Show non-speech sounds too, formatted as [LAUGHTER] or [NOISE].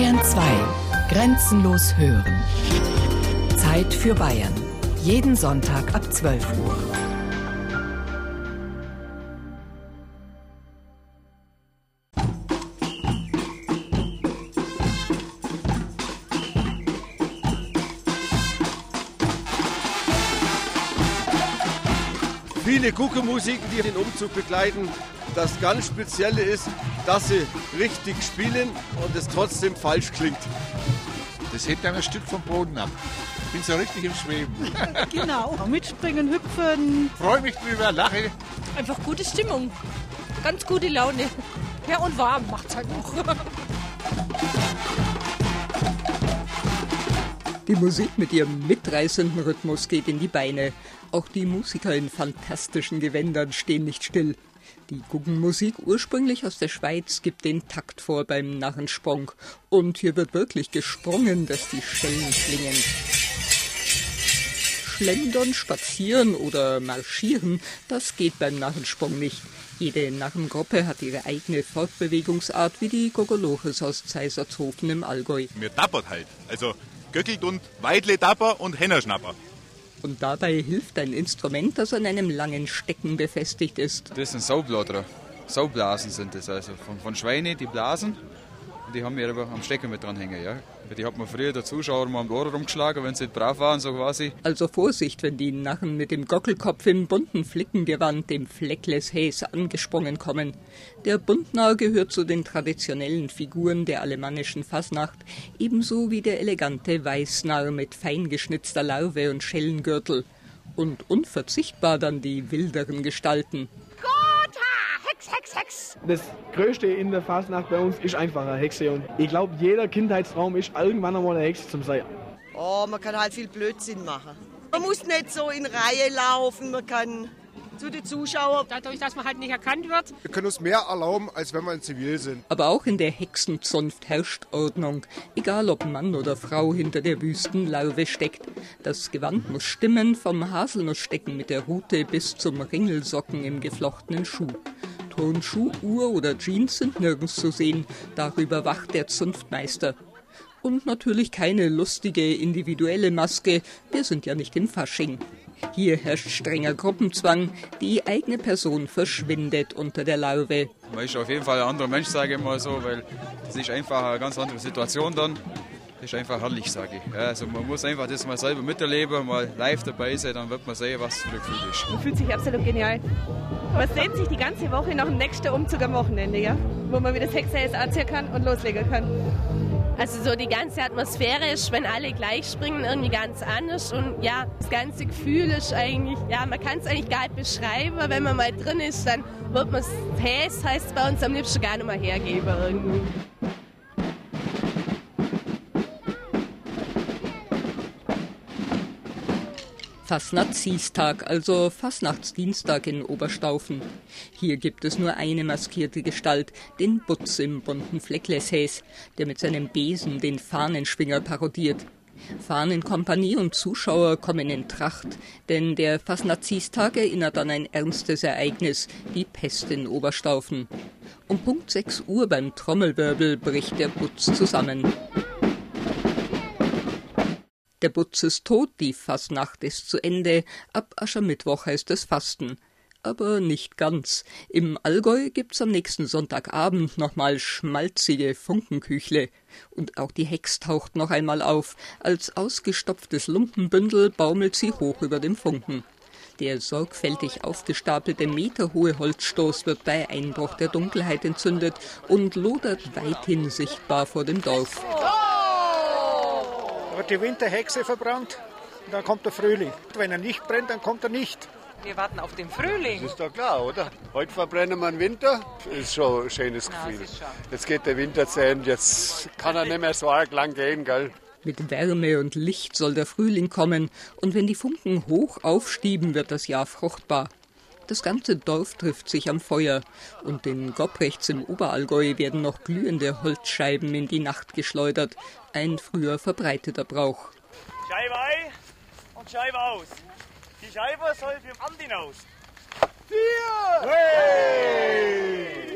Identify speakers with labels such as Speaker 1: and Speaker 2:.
Speaker 1: Bayern 2. Grenzenlos hören. Zeit für Bayern. Jeden Sonntag ab 12 Uhr.
Speaker 2: Viele Kuckuckmusiken, die den Umzug begleiten. Das ganz Spezielle ist, dass sie richtig spielen und es trotzdem falsch klingt.
Speaker 3: Das hält dann ein Stück vom Boden ab. Ich bin so richtig im Schweben. [LAUGHS]
Speaker 4: genau. Mitspringen, hüpfen.
Speaker 3: Freue mich drüber, lache.
Speaker 5: Einfach gute Stimmung. Ganz gute Laune. Ja, und warm macht's halt noch. [LAUGHS]
Speaker 6: Die Musik mit ihrem mitreißenden Rhythmus geht in die Beine. Auch die Musiker in fantastischen Gewändern stehen nicht still. Die Guggenmusik, ursprünglich aus der Schweiz, gibt den Takt vor beim Narrensprung. Und hier wird wirklich gesprungen, dass die Schellen klingen. Schlendern, spazieren oder marschieren, das geht beim Narrensprung nicht. Jede Narrengruppe hat ihre eigene Fortbewegungsart, wie die Gogoloches aus Zeisertshofen im Allgäu.
Speaker 7: Mir tappert halt. Also Göckelt und Weidle Tapper und Hennerschnapper.
Speaker 6: Und dabei hilft ein Instrument, das an einem langen Stecken befestigt ist.
Speaker 8: Das sind Saublader. Saublasen sind das, also von, von Schweine, die Blasen. Die haben wir aber am Stecken mit dranhängen, ja. Die hat man früher der Zuschauer mal am Ohr rumgeschlagen, wenn sie nicht brav waren, so quasi.
Speaker 6: Also Vorsicht, wenn die Narren mit dem Gockelkopf im bunten Flickengewand, dem Fleckless Haze, angesprungen kommen. Der Buntner gehört zu den traditionellen Figuren der alemannischen Fasnacht, ebenso wie der elegante Weißnarr mit feingeschnitzter Larve und Schellengürtel. Und unverzichtbar dann die wilderen Gestalten.
Speaker 9: Hex, Hex. Das Größte in der Fasnacht bei uns ist einfach eine Hexe. Und ich glaube, jeder Kindheitstraum ist irgendwann einmal eine Hexe zum sein.
Speaker 10: Oh, man kann halt viel Blödsinn machen. Man muss nicht so in Reihe laufen, man kann zu den Zuschauern.
Speaker 5: Dadurch, dass man halt nicht erkannt wird.
Speaker 11: Wir können uns mehr erlauben, als wenn wir in Zivil sind.
Speaker 6: Aber auch in der Hexenzunft herrscht Ordnung. Egal ob Mann oder Frau hinter der Wüstenlarve steckt. Das Gewand muss stimmen, vom Haselnussstecken mit der Rute bis zum Ringelsocken im geflochtenen Schuh. Turnschuh, Uhr oder Jeans sind nirgends zu sehen. Darüber wacht der Zunftmeister. Und natürlich keine lustige individuelle Maske. Wir sind ja nicht im Fasching. Hier herrscht strenger Gruppenzwang. Die eigene Person verschwindet unter der Larve.
Speaker 8: Man ist auf jeden Fall ein anderer Mensch, sage ich mal so, weil es ist einfach eine ganz andere Situation dann. Das ist einfach herrlich, sage ich. Also man muss einfach das mal selber miterleben, mal live dabei sein, dann wird man sehen, was das Gefühl ist.
Speaker 12: Man fühlt sich absolut genial. Man sehnt sich die ganze Woche nach dem nächsten Umzug am Wochenende, ja? wo man wieder das Hexeis anziehen kann und loslegen kann.
Speaker 5: Also so die ganze Atmosphäre ist, wenn alle gleich springen, irgendwie ganz anders. Und ja, das ganze Gefühl ist eigentlich, ja, man kann es eigentlich gar nicht beschreiben. Wenn man mal drin ist, dann wird man es heißt es bei uns am liebsten gar nicht mehr hergeben irgendwie.
Speaker 6: Fastnachtstag, also Fastnachtsdienstag in Oberstaufen. Hier gibt es nur eine maskierte Gestalt, den Butz im bunten Fleckleshäs, der mit seinem Besen den Fahnenschwinger parodiert. Fahnenkompanie und Zuschauer kommen in Tracht, denn der Fastnachtstag erinnert an ein ernstes Ereignis, die Pest in Oberstaufen. Um Punkt 6 Uhr beim Trommelwirbel bricht der Butz zusammen. Der Butz ist tot, die Fastnacht ist zu Ende, ab Aschermittwoch heißt es Fasten. Aber nicht ganz. Im Allgäu gibt's am nächsten Sonntagabend nochmal schmalzige Funkenküchle. Und auch die Hex taucht noch einmal auf. Als ausgestopftes Lumpenbündel baumelt sie hoch über dem Funken. Der sorgfältig aufgestapelte meterhohe Holzstoß wird bei Einbruch der Dunkelheit entzündet und lodert weithin sichtbar vor dem Dorf
Speaker 13: wird die Winterhexe verbrannt und dann kommt der Frühling. Wenn er nicht brennt, dann kommt er nicht.
Speaker 14: Wir warten auf den Frühling.
Speaker 15: Das ist doch klar, oder? Heute verbrennen wir den Winter. Das ist schon ein schönes Gefühl. Jetzt geht der Winter zu Ende, jetzt kann er nicht mehr so arg lang gehen, gell?
Speaker 6: Mit Wärme und Licht soll der Frühling kommen, und wenn die Funken hoch aufstieben, wird das Jahr fruchtbar. Das ganze Dorf trifft sich am Feuer, und in Gobrechts im Oberallgäu werden noch glühende Holzscheiben in die Nacht geschleudert, ein früher verbreiteter Brauch.
Speaker 16: Scheibe ein und Scheibe aus. Die Scheibe soll für Andi aus.
Speaker 13: Vier! Hey!